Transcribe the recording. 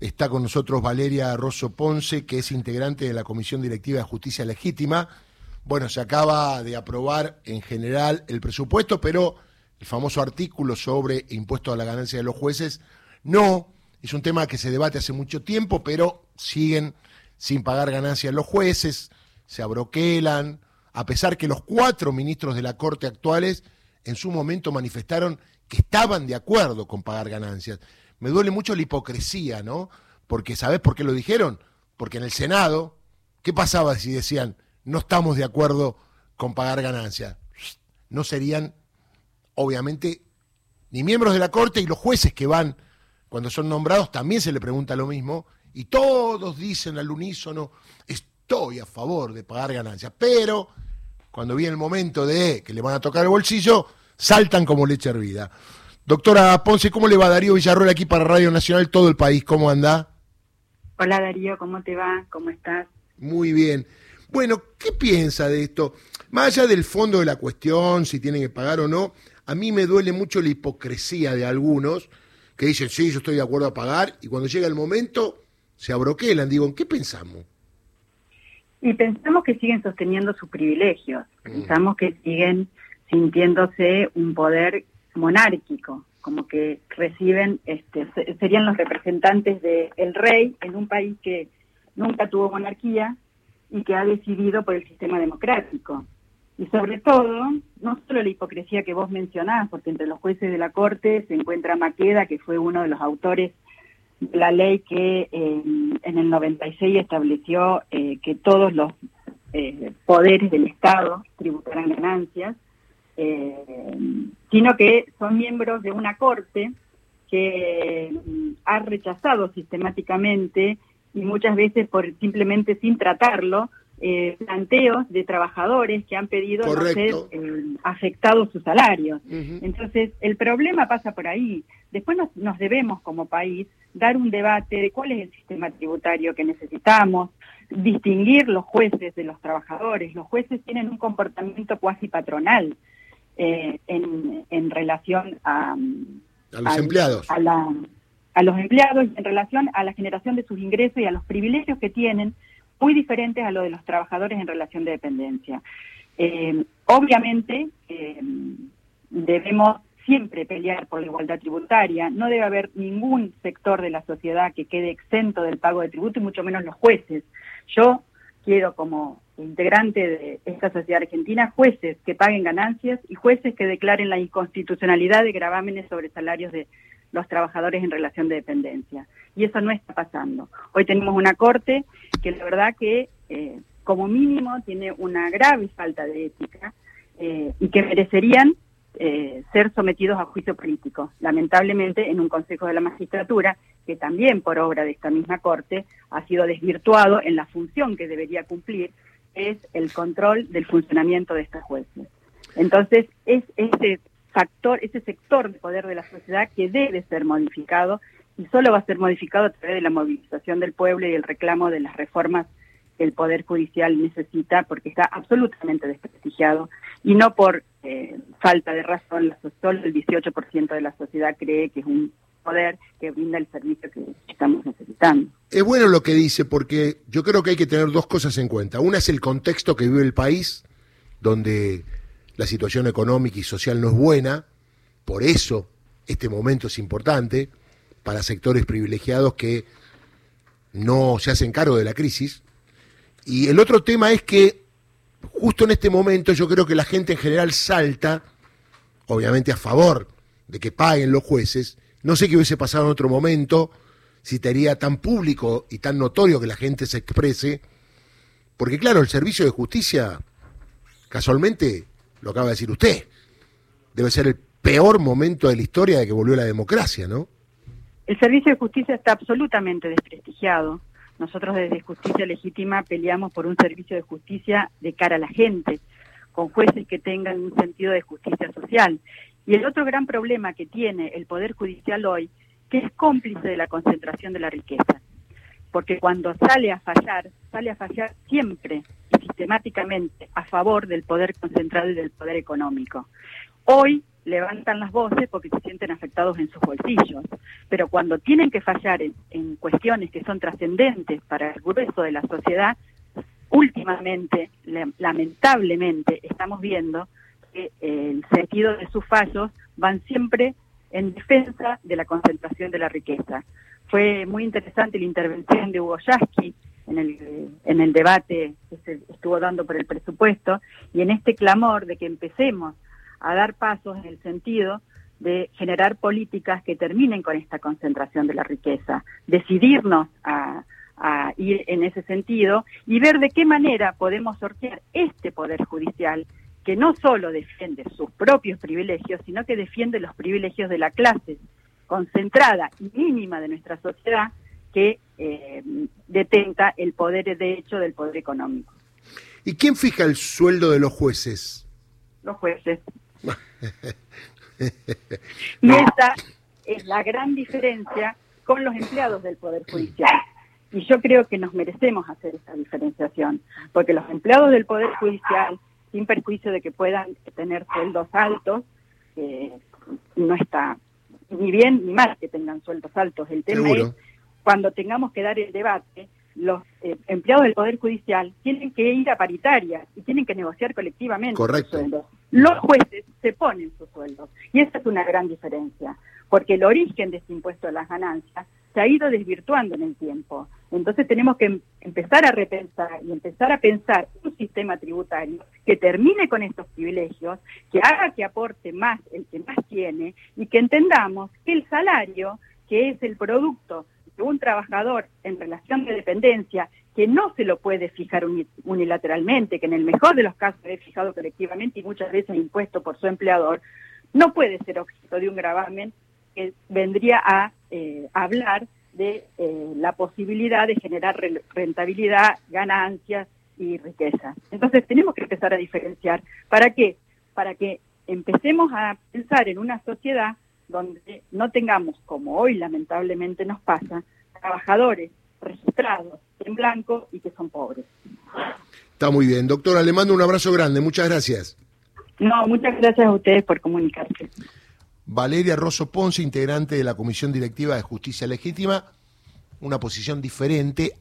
Está con nosotros Valeria Rosso Ponce, que es integrante de la Comisión Directiva de Justicia Legítima. Bueno, se acaba de aprobar en general el presupuesto, pero el famoso artículo sobre impuesto a la ganancia de los jueces no. Es un tema que se debate hace mucho tiempo, pero siguen sin pagar ganancias los jueces, se abroquelan, a pesar que los cuatro ministros de la Corte actuales en su momento manifestaron que estaban de acuerdo con pagar ganancias. Me duele mucho la hipocresía, ¿no? Porque, ¿sabes por qué lo dijeron? Porque en el Senado, ¿qué pasaba si decían, no estamos de acuerdo con pagar ganancias? No serían, obviamente, ni miembros de la Corte y los jueces que van, cuando son nombrados, también se le pregunta lo mismo, y todos dicen al unísono, estoy a favor de pagar ganancias, pero cuando viene el momento de que le van a tocar el bolsillo, saltan como leche hervida. Doctora Ponce, ¿cómo le va Darío Villarroel aquí para Radio Nacional, todo el país? ¿Cómo anda? Hola Darío, ¿cómo te va? ¿Cómo estás? Muy bien. Bueno, ¿qué piensa de esto? Más allá del fondo de la cuestión, si tienen que pagar o no, a mí me duele mucho la hipocresía de algunos que dicen, sí, yo estoy de acuerdo a pagar, y cuando llega el momento se abroquelan. Digo, ¿en qué pensamos? Y pensamos que siguen sosteniendo sus privilegios, mm. pensamos que siguen sintiéndose un poder monárquico, como que reciben, este, serían los representantes del rey en un país que nunca tuvo monarquía y que ha decidido por el sistema democrático. Y sobre todo, no solo la hipocresía que vos mencionás, porque entre los jueces de la Corte se encuentra Maqueda, que fue uno de los autores de la ley que eh, en el 96 estableció eh, que todos los eh, poderes del Estado tributaran ganancias, eh, sino que son miembros de una corte que mm, ha rechazado sistemáticamente y muchas veces por simplemente sin tratarlo eh, planteos de trabajadores que han pedido no ser eh, afectados sus salarios. Entonces, el problema pasa por ahí. Después nos, nos, debemos como país dar un debate de cuál es el sistema tributario que necesitamos, distinguir los jueces de los trabajadores. Los jueces tienen un comportamiento cuasi patronal. Eh, en, en, relación a, a los empleados. A, la, a los empleados en relación a la generación de sus ingresos y a los privilegios que tienen, muy diferentes a los de los trabajadores en relación de dependencia. Eh, obviamente, eh, debemos siempre pelear por la igualdad tributaria. No debe haber ningún sector de la sociedad que quede exento del pago de tributo y mucho menos los jueces. Yo quiero como integrante de esta sociedad argentina, jueces que paguen ganancias y jueces que declaren la inconstitucionalidad de gravámenes sobre salarios de los trabajadores en relación de dependencia. Y eso no está pasando. Hoy tenemos una corte que la verdad que eh, como mínimo tiene una grave falta de ética eh, y que merecerían eh, ser sometidos a juicio político. Lamentablemente, en un Consejo de la Magistratura, que también por obra de esta misma Corte ha sido desvirtuado en la función que debería cumplir, es el control del funcionamiento de estas jueces. Entonces, es ese factor, ese sector de poder de la sociedad que debe ser modificado y solo va a ser modificado a través de la movilización del pueblo y el reclamo de las reformas que el Poder Judicial necesita porque está absolutamente desprestigiado y no por eh, falta de razón, solo el 18% de la sociedad cree que es un poder que brinda el servicio que estamos necesitando. Es bueno lo que dice porque yo creo que hay que tener dos cosas en cuenta. Una es el contexto que vive el país, donde la situación económica y social no es buena, por eso este momento es importante para sectores privilegiados que no se hacen cargo de la crisis. Y el otro tema es que justo en este momento yo creo que la gente en general salta, obviamente a favor de que paguen los jueces, no sé qué hubiese pasado en otro momento, si estaría tan público y tan notorio que la gente se exprese, porque claro, el servicio de justicia, casualmente, lo acaba de decir usted, debe ser el peor momento de la historia de que volvió la democracia, ¿no? El servicio de justicia está absolutamente desprestigiado. Nosotros desde Justicia Legítima peleamos por un servicio de justicia de cara a la gente, con jueces que tengan un sentido de justicia social. Y el otro gran problema que tiene el Poder Judicial hoy, que es cómplice de la concentración de la riqueza. Porque cuando sale a fallar, sale a fallar siempre y sistemáticamente a favor del poder concentrado y del poder económico. Hoy levantan las voces porque se sienten afectados en sus bolsillos. Pero cuando tienen que fallar en, cuestiones que son trascendentes para el grueso de la sociedad, últimamente, lamentablemente, estamos viendo que el sentido de sus fallos van siempre en defensa de la concentración de la riqueza. Fue muy interesante la intervención de Hugo Yasky en el, en el debate que se estuvo dando por el presupuesto y en este clamor de que empecemos a dar pasos en el sentido de generar políticas que terminen con esta concentración de la riqueza, decidirnos a, ir en ese sentido y ver de qué manera podemos sortear este poder judicial que no solo defiende sus propios privilegios, sino que defiende los privilegios de la clase concentrada y mínima de nuestra sociedad que eh, detenta el poder de hecho del poder económico. ¿Y quién fija el sueldo de los jueces? Los jueces. y esa es la gran diferencia con los empleados del Poder Judicial. Y yo creo que nos merecemos hacer esa diferenciación, porque los empleados del Poder Judicial, sin perjuicio de que puedan tener sueldos altos, no está ni bien ni mal que tengan sueldos altos. El tema es cuando tengamos que dar el debate, los eh, empleados del Poder Judicial tienen que ir a paritaria y tienen que negociar colectivamente Correcto. sus sueldos. Los jueces se ponen sus sueldos. Y esa es una gran diferencia, porque el origen de este impuesto a las ganancias se ha ido desvirtuando en el tiempo. Entonces tenemos que em, empezar a repensar y empezar a pensar un sistema tributario que termine con estos privilegios, que haga que aporte más el que más tiene y que entendamos que el salario, que es el producto un trabajador en relación de dependencia que no se lo puede fijar unilateralmente, que en el mejor de los casos es fijado colectivamente y muchas veces impuesto por su empleador, no puede ser objeto de un gravamen que vendría a eh, hablar de eh, la posibilidad de generar rentabilidad, ganancias y riqueza. Entonces tenemos que empezar a diferenciar. ¿Para qué? Para que empecemos a pensar en una sociedad donde no tengamos, como hoy lamentablemente nos pasa, trabajadores registrados en blanco y que son pobres. Está muy bien. Doctora, le mando un abrazo grande. Muchas gracias. No, muchas gracias a ustedes por comunicarse. Valeria Rosso Ponce, integrante de la Comisión Directiva de Justicia Legítima, una posición diferente